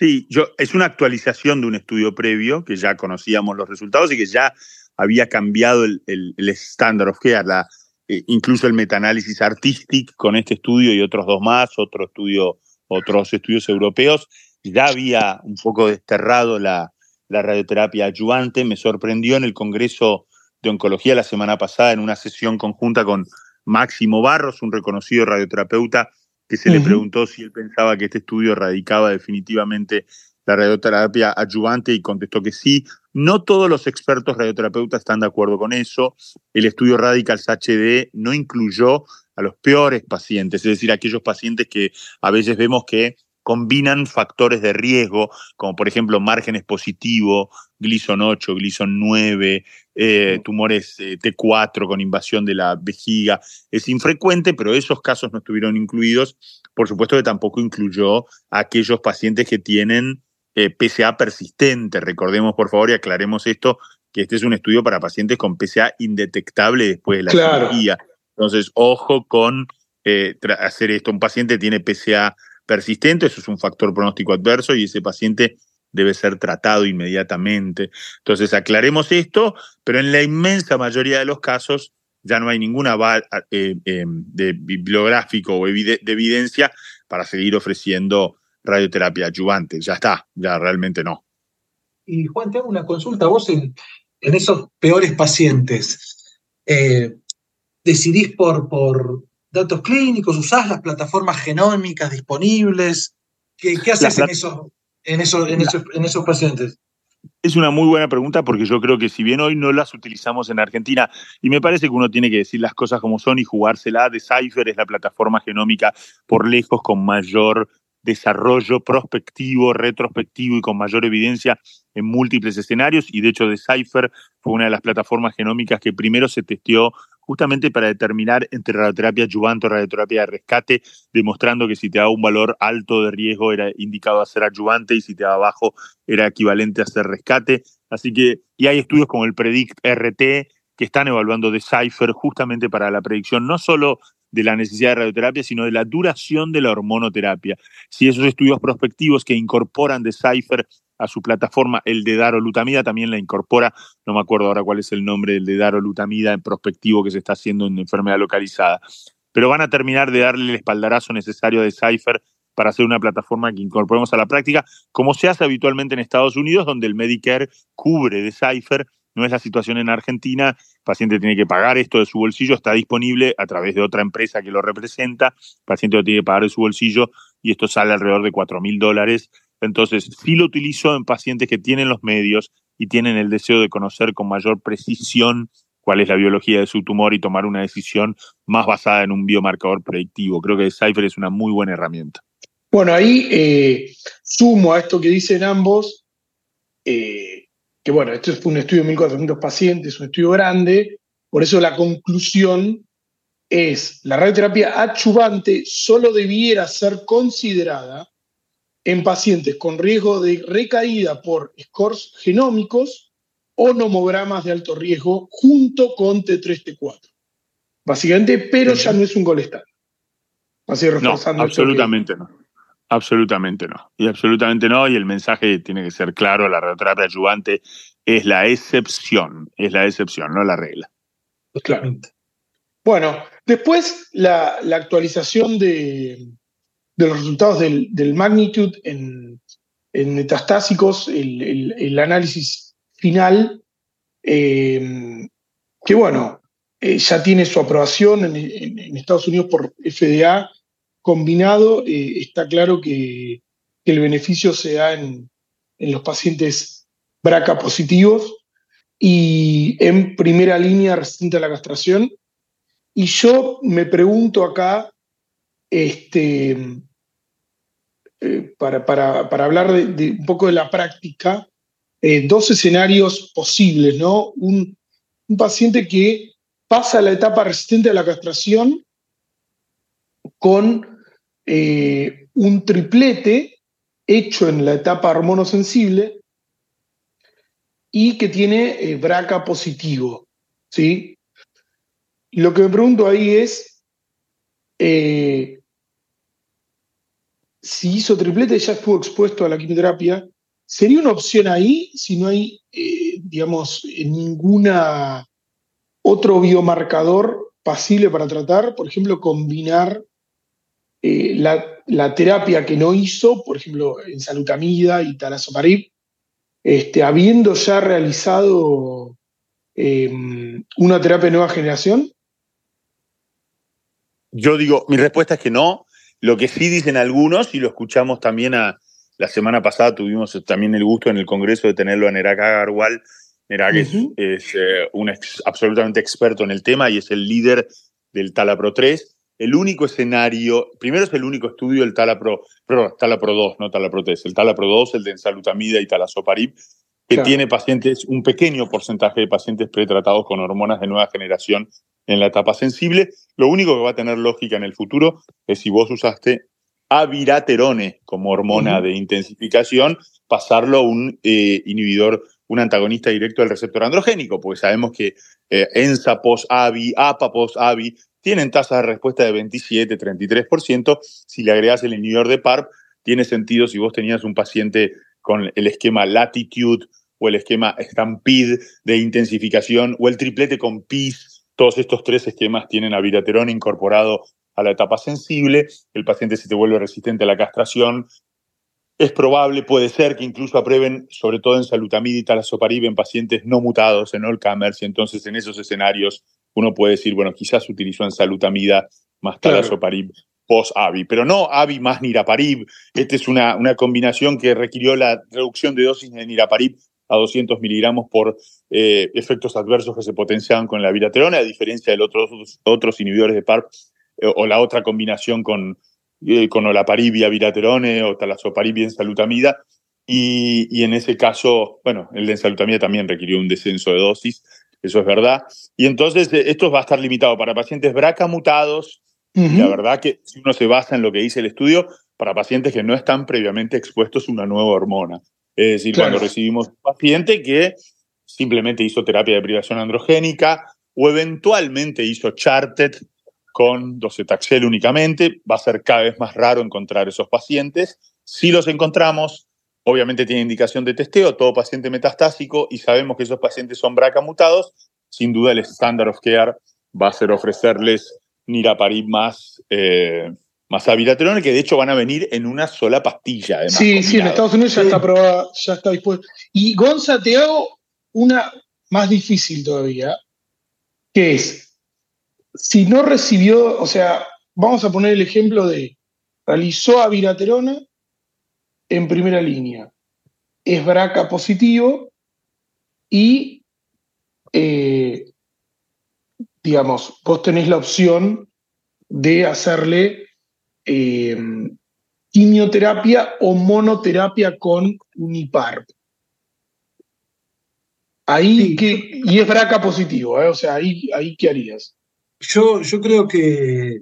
Sí, yo, es una actualización de un estudio previo que ya conocíamos los resultados y que ya había cambiado el, estándar of care, la, eh, incluso el metaanálisis artístico con este estudio y otros dos más, otro estudio, otros estudios europeos, ya había un poco desterrado la radioterapia ayudante. Me sorprendió en el Congreso de Oncología la semana pasada en una sesión conjunta con Máximo Barros, un reconocido radioterapeuta, que se le preguntó si él pensaba que este estudio radicaba definitivamente la radioterapia adyuvante y contestó que sí. No todos los expertos radioterapeutas están de acuerdo con eso. El estudio Radicals HD no incluyó a los peores pacientes, es decir, aquellos pacientes que a veces vemos que combinan factores de riesgo, como por ejemplo márgenes positivos, Gleason 8, Gleason 9, eh, tumores eh, T4 con invasión de la vejiga. Es infrecuente, pero esos casos no estuvieron incluidos. Por supuesto que tampoco incluyó a aquellos pacientes que tienen eh, PSA persistente. Recordemos, por favor, y aclaremos esto, que este es un estudio para pacientes con PSA indetectable después de la cirugía. Entonces, ojo con eh, hacer esto. Un paciente tiene PSA persistente, eso es un factor pronóstico adverso y ese paciente debe ser tratado inmediatamente. Entonces, aclaremos esto, pero en la inmensa mayoría de los casos ya no hay ninguna eh, de bibliográfico o de evidencia para seguir ofreciendo radioterapia adyuvante. Ya está, ya realmente no. Y Juan, te hago una consulta. Vos en, esos peores pacientes, eh, ¿decidís por, por datos clínicos? ¿Usás las plataformas genómicas disponibles? ¿Qué, haces en, esos, en, esos, en, esos, pacientes? Es una muy buena pregunta porque yo creo que si bien hoy no las utilizamos en Argentina, y me parece que uno tiene que decir las cosas como son y jugársela, Decipher es la plataforma genómica por lejos con mayor desarrollo prospectivo, retrospectivo y con mayor evidencia en múltiples escenarios y de hecho Decipher fue una de las plataformas genómicas que primero se testeó justamente para determinar entre radioterapia adyuvante o radioterapia de rescate, demostrando que si te daba un valor alto de riesgo era indicado a ser adyuvante y si te daba bajo era equivalente a ser rescate. Así que, y hay estudios como el Predict RT que están evaluando Decipher justamente para la predicción no solo de la necesidad de radioterapia, sino de la duración de la hormonoterapia. Si esos estudios prospectivos que incorporan Decipher a su plataforma, el de darolutamida también la incorpora, no me acuerdo ahora cuál es el nombre del de darolutamida en prospectivo que se está haciendo en enfermedad localizada, pero van a terminar de darle el espaldarazo necesario a Decipher para hacer una plataforma que incorporemos a la práctica, como se hace habitualmente en Estados Unidos, donde el Medicare cubre Decipher. No es la situación en Argentina, el paciente tiene que pagar esto de su bolsillo, está disponible a través de otra empresa que lo representa, el paciente lo tiene que pagar de su bolsillo y esto sale alrededor de 4 mil dólares. Entonces, sí lo utilizo en pacientes que tienen los medios y tienen el deseo de conocer con mayor precisión cuál es la biología de su tumor y tomar una decisión más basada en un biomarcador predictivo. Creo que Decipher es una muy buena herramienta. Bueno, ahí eh, sumo a esto que dicen ambos, eh, que bueno, esto fue un estudio de 1.400 pacientes, un estudio grande, por eso la conclusión es, la radioterapia adyuvante solo debiera ser considerada en pacientes con riesgo de recaída por scores genómicos o nomogramas de alto riesgo junto con T3, T4. Básicamente, pero ya no es un gol Así reforzando. No, absolutamente no. Absolutamente no. Y absolutamente no. Y el mensaje tiene que ser claro: la radioterapia ayudante es la excepción. Es la excepción, no la regla. Claramente. Bueno, después la, actualización de, los resultados del, del Magnitude en, metastásicos, el, análisis final, eh, que bueno, eh, ya tiene su aprobación en, Estados Unidos por FDA combinado, eh, está claro que, el beneficio se da en, los pacientes BRCA positivos y en primera línea resistente a la castración. Y yo me pregunto acá, este, eh, para, hablar un poco de la práctica, dos escenarios posibles, ¿no? Un, paciente que pasa la etapa resistente a la castración con eh, un triplete hecho en la etapa hormonosensible y que tiene eh, BRCA positivo. ¿sí? Lo que me pregunto ahí es eh, si hizo triplete ya estuvo expuesto a la quimioterapia, ¿sería una opción ahí si no hay, digamos, ninguna otro biomarcador pasible para tratar, por ejemplo, combinar eh, la, terapia que no hizo, por ejemplo, en salutamida y talazoparib, este, habiendo ya realizado em, una terapia de nueva generación? Yo digo, mi respuesta es que no. Lo que sí dicen algunos, y lo escuchamos también a, la semana pasada, tuvimos también el gusto en el Congreso de tenerlo a Nerak Agarwal, que es, eh, un absolutamente experto en el tema y es el líder del Talapro 3. El único escenario, primero es el único estudio del Talapro, perdón, Talapro 2, no Talapro 3, el Talapro 2, el de ensalutamida y talazoparib, que tiene pacientes, un pequeño porcentaje de pacientes pretratados con hormonas de nueva generación en la etapa sensible. Lo único que va a tener lógica en el futuro es si vos usaste aviraterone como hormona de intensificación, pasarlo a un eh, inhibidor un antagonista directo al receptor androgénico, porque sabemos que eh, ENSA post-AVI, APA post-AVI, tienen tasas de respuesta de 27-33%. Si le agregas el inhibidor de PARP, tiene sentido si vos tenías un paciente con el esquema Latitude o el esquema Stampede de intensificación o el triplete con PIS. Todos estos tres esquemas tienen aviraterón incorporado a la etapa sensible. El paciente se te vuelve resistente a la castración, es probable, puede ser que incluso aprueben, sobre todo en salutamida y talazoparib, en pacientes no mutados en Allcomers, y entonces en esos escenarios uno puede decir, bueno, quizás utilizó en salutamida más talazoparib post-AVI, pero no AVI más niraparib. Esta es una, una combinación que requirió la reducción de dosis de niraparib a 200 miligramos por eh, efectos adversos que se potenciaban con la viraterona, a diferencia de otros, otros inhibidores de PARP eh, o la otra combinación con, eh, con olaparib viraterone o talazoparib y ensalutamida. Y, y en ese caso, bueno, el de ensalutamida también requirió un descenso de dosis, eso es verdad. Y entonces eh, esto va a estar limitado para pacientes BRCA mutados. La verdad que si uno se basa en lo que dice el estudio, para pacientes que no están previamente expuestos a una nueva hormona. Es decir, cuando recibimos un paciente que simplemente hizo terapia de privación androgénica o eventualmente hizo charted con docetaxel únicamente. Va a ser cada vez más raro encontrar esos pacientes. Si los encontramos, obviamente tiene indicación de testeo, todo paciente metastásico, y sabemos que esos pacientes son BRCA mutados, sin duda el estándar of care va a ser ofrecerles niraparib más, eh, más que de hecho van a venir en una sola pastilla. Además, sí, sí, en Estados Unidos ya está aprobada, ya está dispuesto. Y Gonza, te hago una más difícil todavía, que es, si no recibió, o sea, vamos a poner el ejemplo de realizó a viraterona en primera línea, es BRCA positivo y, eh, digamos, vos tenés la opción de hacerle eh, quimioterapia o monoterapia con Uniparp. Ahí, que, y es BRCA positivo, ¿eh? o sea, ahí, ahí ¿qué harías? Yo, yo creo que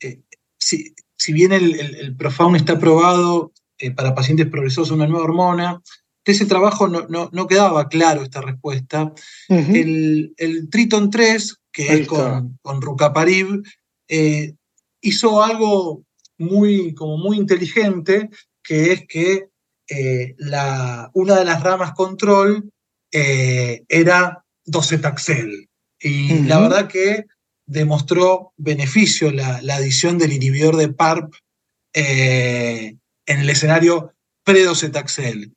eh, si, bien el, el, Profound está aprobado eh, para pacientes progresosos una nueva hormona, de ese trabajo no, no, quedaba claro esta respuesta. el, Triton 3, que es con, con Rucaparib, hizo algo muy, como muy inteligente, que es que eh, la, una de las ramas control eh, era docetaxel. Y la verdad que demostró beneficio la, adición del inhibidor de PARP eh, en el escenario pre-docetaxel.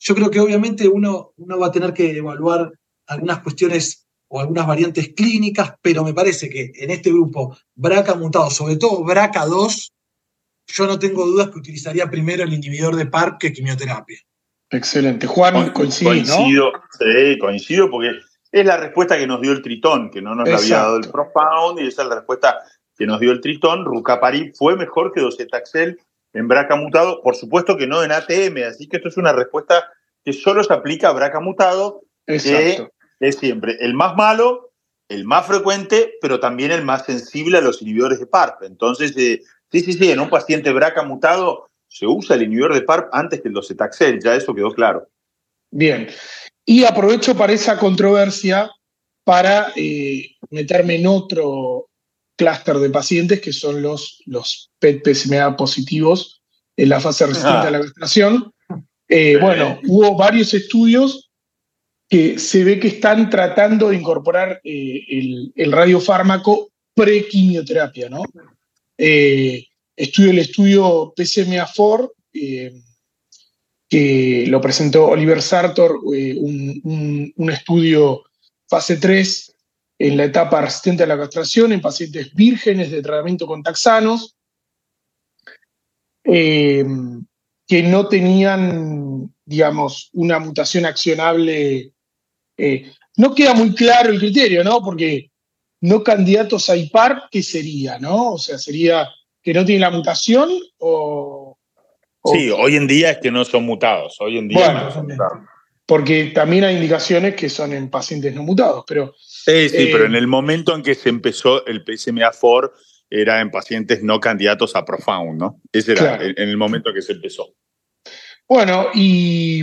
Yo creo que obviamente uno, uno va a tener que evaluar algunas cuestiones o algunas variantes clínicas, pero me parece que en este grupo BRCA mutado, sobre todo BRCA2, yo no tengo dudas que utilizaría primero el inhibidor de PARP que quimioterapia. Excelente. Juan, coincido, coincido, sí, coincido porque es la respuesta que nos dio el Tritón, que no nos la había dado el Profound, y esa es la respuesta que nos dio el Tritón. Rucaparib fue mejor que docetaxel en BRCA mutado, por supuesto que no en ATM, así que esto es una respuesta que solo se aplica a BRCA mutado, Exacto es siempre el más malo, el más frecuente, pero también el más sensible a los inhibidores de PARP. Entonces, eh, sí, sí, sí, en un paciente BRCA mutado se usa el inhibidor de PARP antes que el docetaxel, ya eso quedó claro. Bien, y aprovecho para esa controversia para eh, meterme en otro clúster de pacientes que son los, los PET-PSMA positivos en la fase resistente a la castración. Eh, bueno, hubo varios estudios que se ve que están tratando de incorporar eh, el, radiofármaco pre-quimioterapia, ¿no? Eh, estudio el estudio PCMA4, eh, que lo presentó Oliver Sartor, un, un, estudio fase 3 en la etapa resistente a la castración en pacientes vírgenes de tratamiento con taxanos, que no tenían, digamos, una mutación accionable eh, no queda muy claro el criterio, ¿no? Porque no candidatos a IPAR, ¿qué sería, no? O sea, sería que no tiene la mutación o, Sí, hoy en día es que no son mutados. Hoy en día no son mutados. Porque también hay indicaciones que son en pacientes no mutados, pero. Sí, sí, pero eh, en el momento en que se empezó el PSMA4 era en pacientes no candidatos a Profound, ¿no? Ese era en el momento en que se empezó. Bueno, y,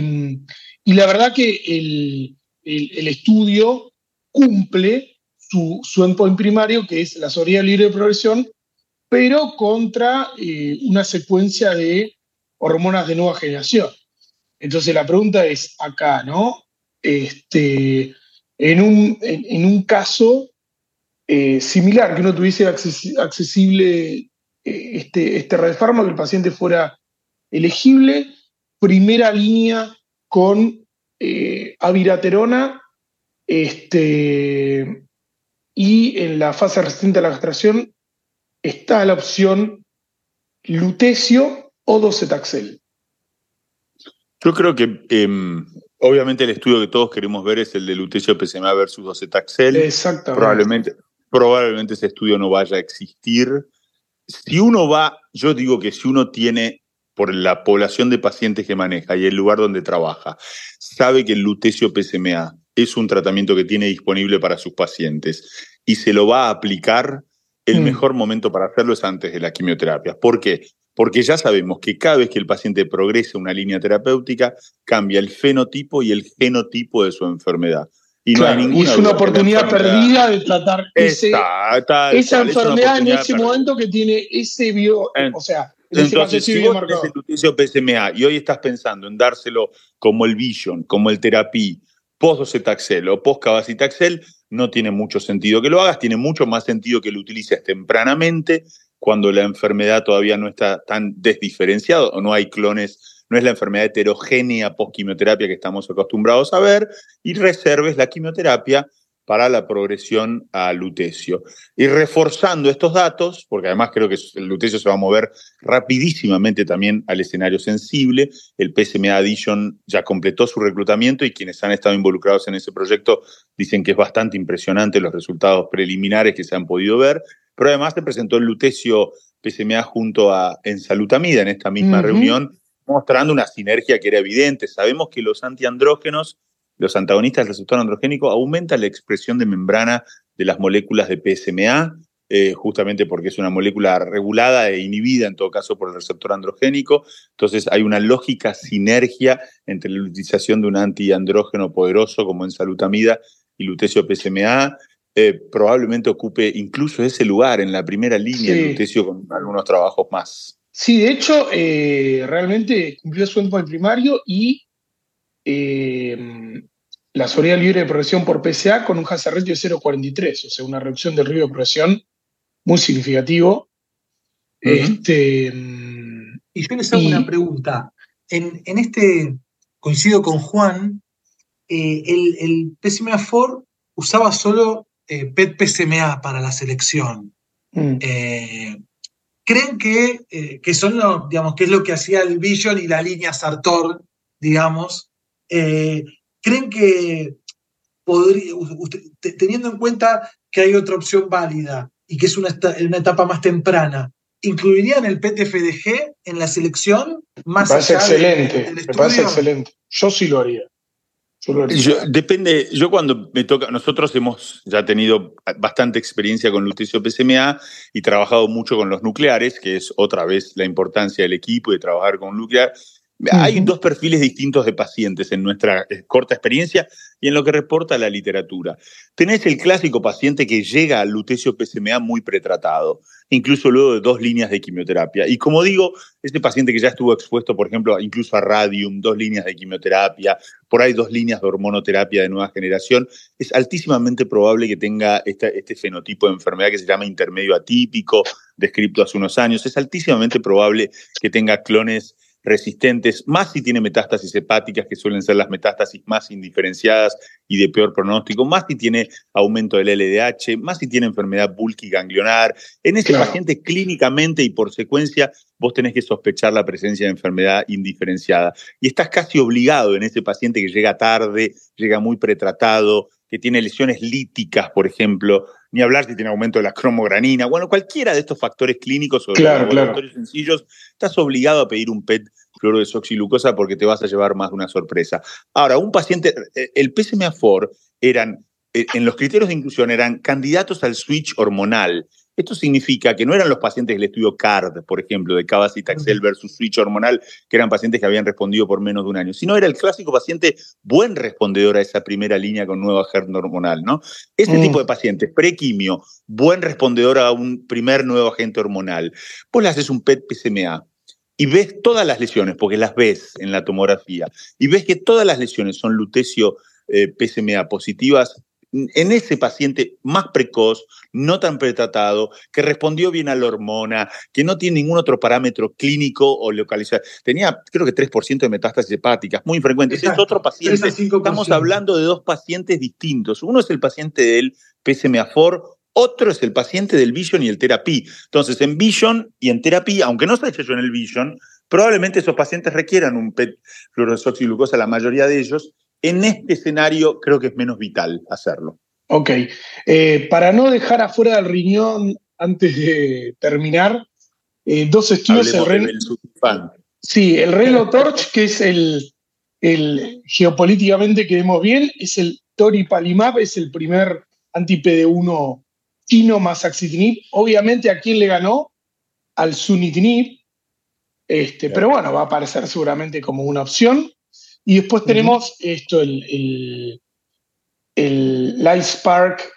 y la verdad que el, el, estudio cumple su, su endpoint primario, que es la sobriedad libre de progresión, pero contra eh, una secuencia de hormonas de nueva generación. Entonces la pregunta es acá, ¿no? Este, en, un, en, un caso eh, similar, que uno tuviese accesible eh, este, este radiofármaco, que el paciente fuera elegible, primera línea con eh, aviraterona, este, y en la fase resistente a la castración está la opción lutecio o docetaxel. Yo creo que em, obviamente el estudio que todos queremos ver es el de lutecio PSMA versus docetaxel. Exactamente. Probablemente, probablemente ese estudio no vaya a existir. Si uno va, yo digo que si uno tiene por la población de pacientes que maneja y el lugar donde trabaja, sabe que el lutecio PSMA es un tratamiento que tiene disponible para sus pacientes y se lo va a aplicar, el mm. mejor momento para hacerlo es antes de la quimioterapia. ¿Por qué? Porque ya sabemos que cada vez que el paciente progresa una línea terapéutica, cambia el fenotipo y el genotipo de su enfermedad. Y no hay ninguna es una oportunidad perdida de tratar esa enfermedad en ese momento que tiene ese bio, o sea, entonces, si vos el PSMA y hoy estás pensando en dárselo como el Vision, como el Therapy, post-docetaxel o post-cabacitaxel, no tiene mucho sentido que lo hagas, tiene mucho más sentido que lo utilices tempranamente, cuando la enfermedad todavía no está tan desdiferenciada o no hay clones, no es la enfermedad heterogénea post-quimioterapia que estamos acostumbrados a ver, y reserves la quimioterapia para la progresión a lutecio. Y reforzando estos datos, porque además creo que el lutecio se va a mover rapidísimamente también al escenario sensible, el PSMA Addition ya completó su reclutamiento y quienes han estado involucrados en ese proyecto dicen que es bastante impresionante los resultados preliminares que se han podido ver, pero además se presentó el lutecio PSMA junto a ensalutamida en esta misma reunión, mostrando una sinergia que era evidente. Sabemos que los antiandrógenos los antagonistas del receptor androgénico aumentan la expresión de membrana de las moléculas de PSMA, eh, justamente porque es una molécula regulada e inhibida en todo caso por el receptor androgénico. Entonces hay una lógica sinergia entre la utilización de un antiandrógeno poderoso como en salutamida y lutecio PSMA. eh, probablemente ocupe incluso ese lugar en la primera línea del lutecio con algunos trabajos más. Sí, de hecho, eh, realmente cumplió su endpoint primario y la sobriedad libre de progresión por PSA con un hazard ratio de 0,43, o sea, una reducción del riesgo de progresión muy significativo. este, y yo les hago una pregunta. En, este, coincido con Juan, eh, el, el PSMA4 usaba solo eh, PET-PSMA para la selección. Mm. Eh, ¿Creen que, que son lo, digamos, que es lo que hacía el Vision y la línea Sartor, digamos? ¿Creen que podría, teniendo en cuenta que hay otra opción válida y que es una, una etapa más temprana, ¿incluirían el PTFDG en la selección? Más me parece excelente, me parece excelente. Yo sí lo haría. depende, yo cuando me toca, nosotros hemos ya tenido bastante experiencia con Lutecio PSMA y trabajado mucho con los nucleares, que es otra vez la importancia del equipo y de trabajar con nuclear. Hay dos perfiles distintos de pacientes en nuestra eh, corta experiencia y en lo que reporta la literatura. Tenés el clásico paciente que llega al lutecio PSMA muy pretratado, incluso luego de dos líneas de quimioterapia. Y como digo, este paciente que ya estuvo expuesto, por ejemplo, incluso a radium, dos líneas de quimioterapia, por ahí dos líneas de hormonoterapia de nueva generación, es altísimamente probable que tenga este fenotipo de enfermedad que se llama intermedio atípico, descrito hace unos años. Es altísimamente probable que tenga clones resistentes, más si tiene metástasis hepáticas, que suelen ser las metástasis más indiferenciadas y de peor pronóstico, más si tiene aumento del LDH, más si tiene enfermedad bulky ganglionar. En ese paciente clínicamente y por secuencia vos tenés que sospechar la presencia de enfermedad indiferenciada. Y estás casi obligado en ese paciente que llega tarde, llega muy pretratado, que tiene lesiones líticas, por ejemplo, ni hablar si tiene aumento de la cromogranina, bueno, cualquiera de estos factores clínicos o claro, factores sencillos, estás obligado a pedir un PET fluorodesoxilucosa porque te vas a llevar más de una sorpresa. Ahora, un paciente, eh, el PSMA4 eran, eh, en los criterios de inclusión, eran candidatos al switch hormonal. Esto significa que no eran los pacientes del estudio CARD, por ejemplo, de Cabas-Taxel versus switch hormonal, que eran pacientes que habían respondido por menos de un año, sino era el clásico paciente buen respondedor a esa primera línea con nueva HERD hormonal, ¿no? Este mm. tipo de pacientes, prequimio, buen respondedor a un primer nuevo agente hormonal, vos le haces un PET-PSMA y ves todas las lesiones, porque las ves en la tomografía, y ves que todas las lesiones son lutecio eh, PSMA positivas, en ese paciente más precoz, no tan pretratado, que respondió bien a la hormona, que no tiene ningún otro parámetro clínico o localizado. Tenía, creo que 3% de metástasis hepáticas, muy frecuentes. Es otro paciente. Estamos hablando de dos pacientes distintos. Uno es el paciente del PSMA4, otro es el paciente del Vision y el Therapy. Entonces, en Vision y en Therapy, aunque no se haya hecho en el Vision, probablemente esos pacientes requieran un PET fluorodesoxiglucosa, la mayoría de ellos, en este escenario creo que es menos vital hacerlo. Ok. Eh, para no dejar afuera del riñón antes de terminar, eh, dos estudios. El sí, el Relo Torch, que es el, el geopolíticamente que vemos bien, es el Toripalimab, es el primer anti-PD1 chino más axitinib. Obviamente, ¿a quién le ganó? Al sunitinib. Este, Pero bueno, va a aparecer seguramente como una opción. Y después tenemos esto, el, el, el Light Spark,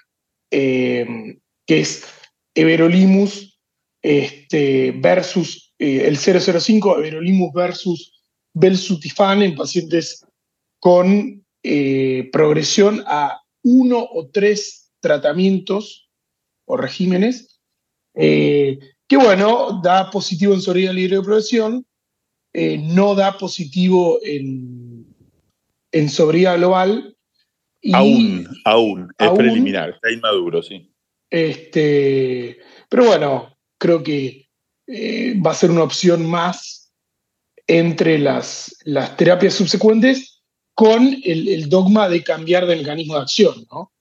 eh, que es Everolimus este, versus eh, el 005, Everolimus versus Belsutifan en pacientes con eh, progresión a uno o tres tratamientos o regímenes, que bueno, da positivo en sobriedad libre de progresión, no da positivo en en sobriedad global. aún, aún, es preliminar, está inmaduro, sí. Este, pero bueno, creo que eh, va a ser una opción más entre las, las terapias subsecuentes con el, dogma de cambiar de mecanismo de acción, ¿no?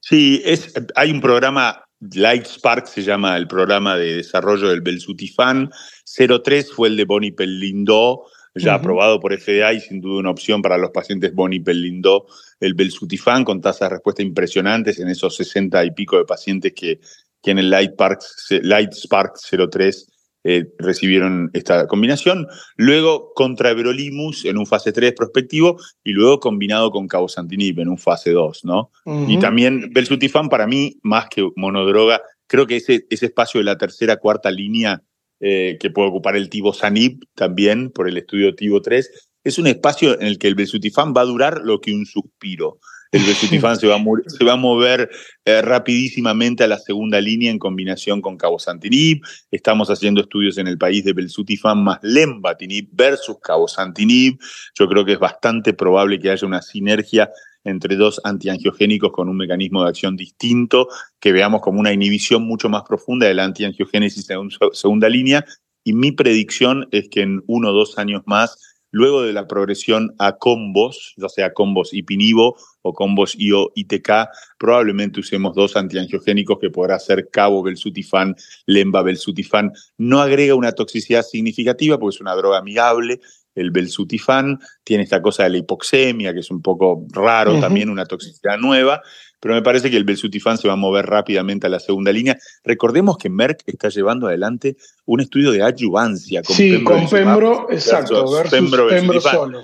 Sí, es, hay un programa, Light Spark se llama el programa de desarrollo del Belsutifan, 03 fue el de Bonnie Pellindó, ya aprobado por FDA y sin duda una opción para los pacientes Boni Pellindo, el Belsutifan, con tasas de respuesta impresionantes en esos 60 y pico de pacientes que, que en el Light, Park, Light Spark 03 eh, recibieron esta combinación, luego contra Everolimus en un fase 3 prospectivo y luego combinado con Cabosantinib en un fase 2, ¿no? Y también Belsutifan para mí, más que monodroga, creo que ese, ese espacio de la tercera, cuarta línea eh, que puede ocupar el Tibosanib también por el estudio Tibo 3, es un espacio en el que el Belsutifan va a durar lo que un suspiro el Belsutifan <laughs> se, va a se va a mover eh, rapidísimamente a la segunda línea en combinación con Cabosantinib. Estamos haciendo estudios en el país de Belsutifan más Lembatinib versus Cabosantinib. Yo creo que es bastante probable que haya una sinergia entre dos antiangiogénicos con un mecanismo de acción distinto, que veamos como una inhibición mucho más profunda de la antiangiogénesis en segunda línea. Y mi predicción es que en uno o dos años más Luego de la progresión a combos, ya sea combos ipinivo o combos IO-ITK, probablemente usemos dos antiangiogénicos que podrá ser cabo belsutifan, lemba belsutifan. No agrega una toxicidad significativa porque es una droga amigable, el belsutifan, tiene esta cosa de la hipoxemia, que es un poco raro también, una toxicidad nueva, pero me parece que el Belsutifan se va a mover rápidamente a la segunda línea. Recordemos que Merck está llevando adelante un estudio de adyuvancia con sí, con Pembro, exacto, versus Pembro, solo,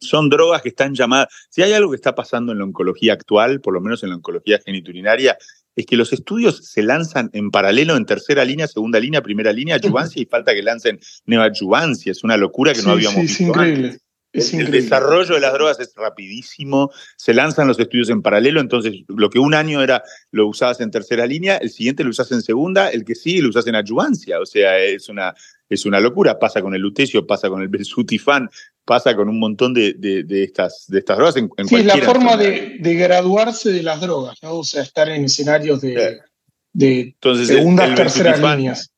son drogas que están llamadas, si hay algo que está pasando en la oncología actual, por lo menos en la oncología geniturinaria, es que los estudios se lanzan en paralelo en tercera línea, segunda línea, primera línea, adyuvancia y falta que lancen neoadyuvancia. Es una locura que no habíamos visto increíble el, desarrollo de las drogas es rapidísimo, se lanzan los estudios en paralelo, entonces lo que un año era lo usabas en tercera línea, el siguiente lo usas en segunda, el que sigue lo usas en adyuvancia, o sea, es una, es una locura, pasa con el lutecio, pasa con el belsutifan, pasa con un montón de, de, estas, de estas drogas. En, sí, es la forma de, graduarse de las drogas, ¿no? o sea, estar en escenarios de, de segundas, terceras líneas.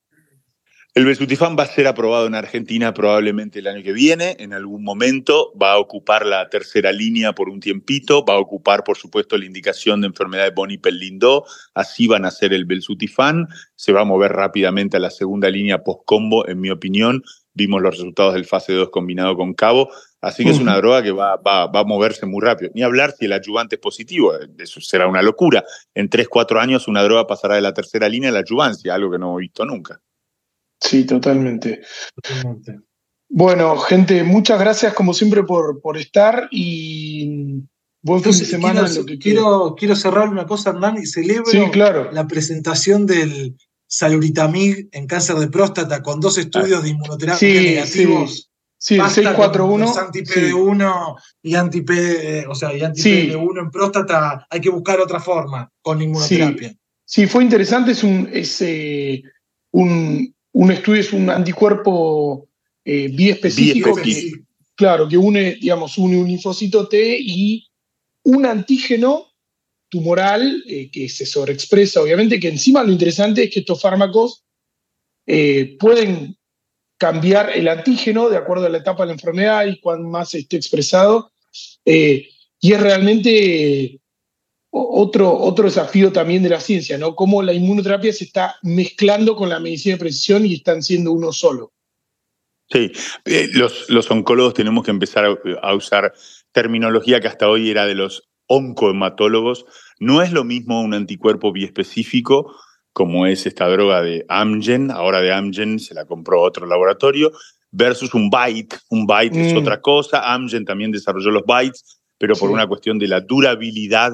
El Belsutifan va a ser aprobado en Argentina probablemente el año que viene, en algún momento, va a ocupar la tercera línea por un tiempito, va a ocupar, por supuesto, la indicación de enfermedad de Boni-Pellindó, así van a ser el Belsutifan, se va a mover rápidamente a la segunda línea post-combo, en mi opinión, vimos los resultados del fase 2 combinado con Cabo, así que es una droga que va, va, va, a moverse muy rápido. Ni hablar si el ayudante es positivo, eso será una locura. En 3, 4 años una droga pasará de la tercera línea a la ayuvancia, algo que no hemos visto nunca. Sí, totalmente. Bueno, gente, muchas gracias como siempre por, por estar y buen fin de semana. Quiero, lo que quiero, quiero cerrar una cosa, Hernán, y celebro claro. la presentación del Saluritamig en cáncer de próstata con dos estudios de inmunoterapia negativos. Sí, el 641. Anti-PD1 y anti-PD, o sea, y anti-PD1 en próstata, hay que buscar otra forma con inmunoterapia. Sí, fue interesante, es un, es, eh, un un estudio es un anticuerpo eh, biespecífico, que, claro, que une, digamos, une un linfocito T y un antígeno tumoral eh, que se sobreexpresa, obviamente, que encima lo interesante es que estos fármacos eh, pueden cambiar el antígeno de acuerdo a la etapa de la enfermedad y cuán más esté expresado. y es realmente otro, otro desafío también de la ciencia, ¿no? Cómo la inmunoterapia se está mezclando con la medicina de precisión y están siendo uno solo. Sí, eh, los, los, oncólogos tenemos que empezar a, usar terminología que hasta hoy era de los oncohematólogos. No es lo mismo un anticuerpo biespecífico como es esta droga de Amgen, ahora de Amgen se la compró otro laboratorio, versus un BITE. Un BITE es mm. otra cosa, Amgen también desarrolló los BITES, pero por una cuestión de la durabilidad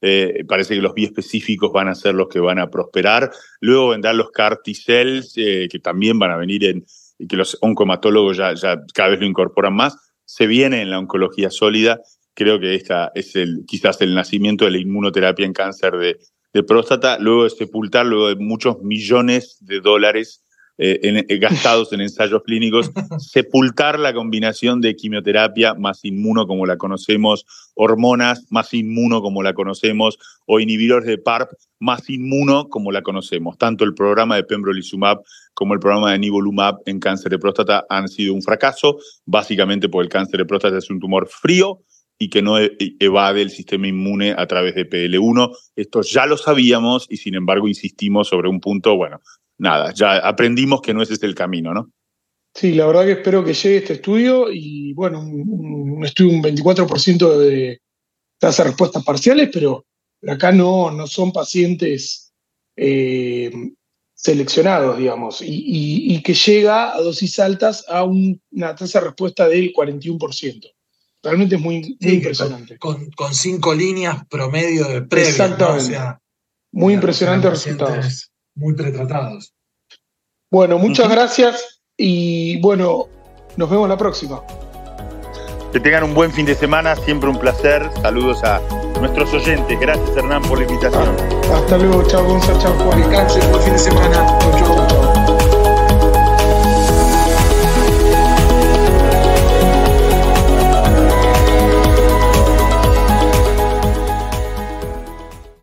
eh, parece que los biespecíficos van a ser los que van a prosperar. Luego vendrán los CAR T-cells, eh, que también van a venir en, que los oncomatólogos ya, ya cada vez lo incorporan más. Se viene en la oncología sólida. Creo que esta es el, quizás el nacimiento de la inmunoterapia en cáncer de, de próstata, luego de sepultar, luego de muchos millones de dólares eh, eh, gastados en ensayos clínicos, <laughs> sepultar la combinación de quimioterapia más inmuno como la conocemos, hormonas más inmuno como la conocemos, o inhibidores de PARP más inmuno como la conocemos. Tanto el programa de pembrolizumab como el programa de nivolumab en cáncer de próstata han sido un fracaso, básicamente porque el cáncer de próstata es un tumor frío, y que no e, evade el sistema inmune a través de PL1. Esto ya lo sabíamos y sin embargo insistimos sobre un punto, bueno, nada, ya aprendimos que no ese es el camino, ¿no? Sí, la verdad que espero que llegue este estudio y bueno, un, estudio, un 24% de tasa de respuestas parciales, pero, acá no, no son pacientes, eh, seleccionados, digamos, y, que llega a dosis altas a una tasa de respuesta del 41%. Realmente es muy, impresionante. Con, cinco líneas promedio de previa. Exactamente. muy impresionantes resultados. Muy pretratados. Bueno, muchas gracias y bueno, nos vemos la próxima. Que tengan un buen fin de semana, siempre un placer. Saludos a nuestros oyentes. Gracias Hernán por la invitación. hasta luego, chao Gonzalo, chao Juan. Descansen, buen fin de semana.